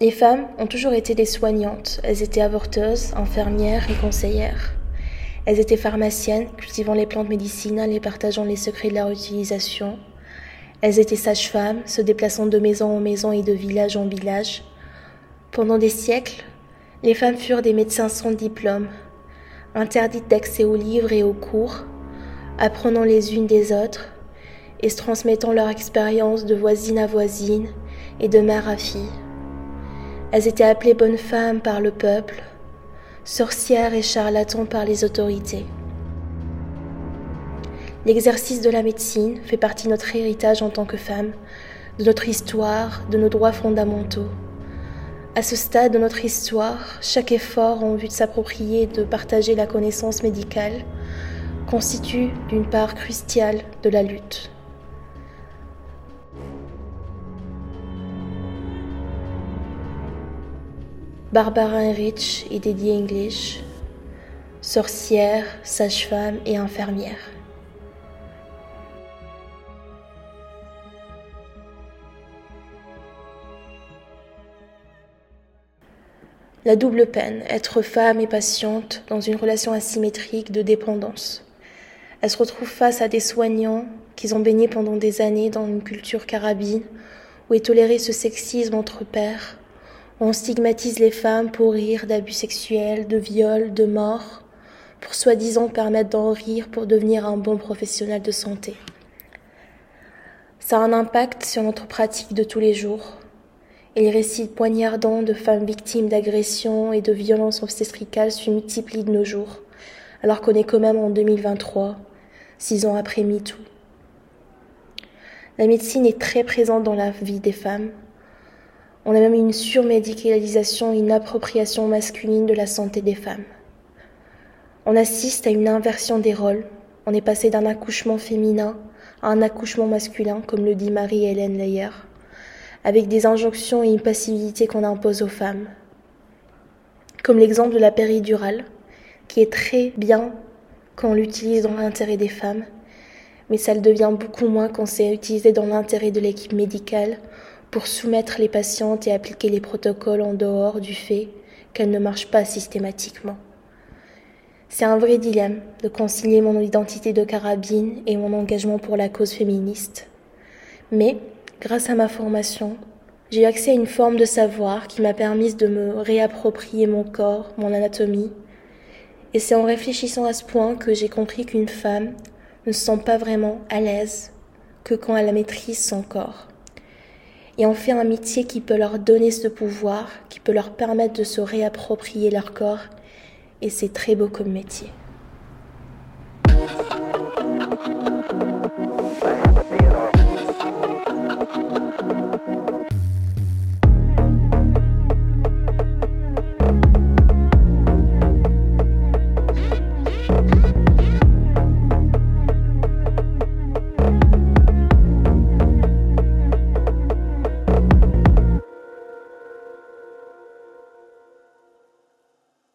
Les femmes ont toujours été des soignantes. Elles étaient avorteuses, infirmières et conseillères. Elles étaient pharmaciennes, cultivant les plantes médicinales et partageant les secrets de leur utilisation. Elles étaient sages-femmes, se déplaçant de maison en maison et de village en village. Pendant des siècles, les femmes furent des médecins sans diplôme, interdites d'accès aux livres et aux cours, apprenant les unes des autres et se transmettant leur expérience de voisine à voisine et de mère à fille. Elles étaient appelées bonnes femmes par le peuple, sorcières et charlatans par les autorités. L'exercice de la médecine fait partie de notre héritage en tant que femme, de notre histoire, de nos droits fondamentaux. À ce stade de notre histoire, chaque effort en vue de s'approprier et de partager la connaissance médicale constitue une part cruciale de la lutte. Barbara Heinrich et Dédiée English, sorcière, sage-femme et infirmière. La double peine, être femme et patiente dans une relation asymétrique de dépendance. Elle se retrouve face à des soignants qu'ils ont baigné pendant des années dans une culture carabine où est toléré ce sexisme entre pères on stigmatise les femmes pour rire d'abus sexuels, de viols, de morts, pour soi-disant permettre d'en rire pour devenir un bon professionnel de santé. Ça a un impact sur notre pratique de tous les jours. Et les récits poignardants de femmes victimes d'agressions et de violences obstétricales se multiplient de nos jours, alors qu'on est quand même en 2023, six ans après MeToo. La médecine est très présente dans la vie des femmes, on a même une surmédicalisation, une appropriation masculine de la santé des femmes. On assiste à une inversion des rôles. On est passé d'un accouchement féminin à un accouchement masculin, comme le dit Marie-Hélène Leyer, avec des injonctions et une passivité qu'on impose aux femmes. Comme l'exemple de la péridurale, qui est très bien quand on l'utilise dans l'intérêt des femmes, mais ça le devient beaucoup moins quand c'est utilisé dans l'intérêt de l'équipe médicale pour soumettre les patientes et appliquer les protocoles en dehors du fait qu'elles ne marchent pas systématiquement. C'est un vrai dilemme de concilier mon identité de carabine et mon engagement pour la cause féministe. Mais, grâce à ma formation, j'ai eu accès à une forme de savoir qui m'a permis de me réapproprier mon corps, mon anatomie. Et c'est en réfléchissant à ce point que j'ai compris qu'une femme ne se sent pas vraiment à l'aise que quand elle maîtrise son corps et en fait un métier qui peut leur donner ce pouvoir, qui peut leur permettre de se réapproprier leur corps. Et c'est très beau comme métier.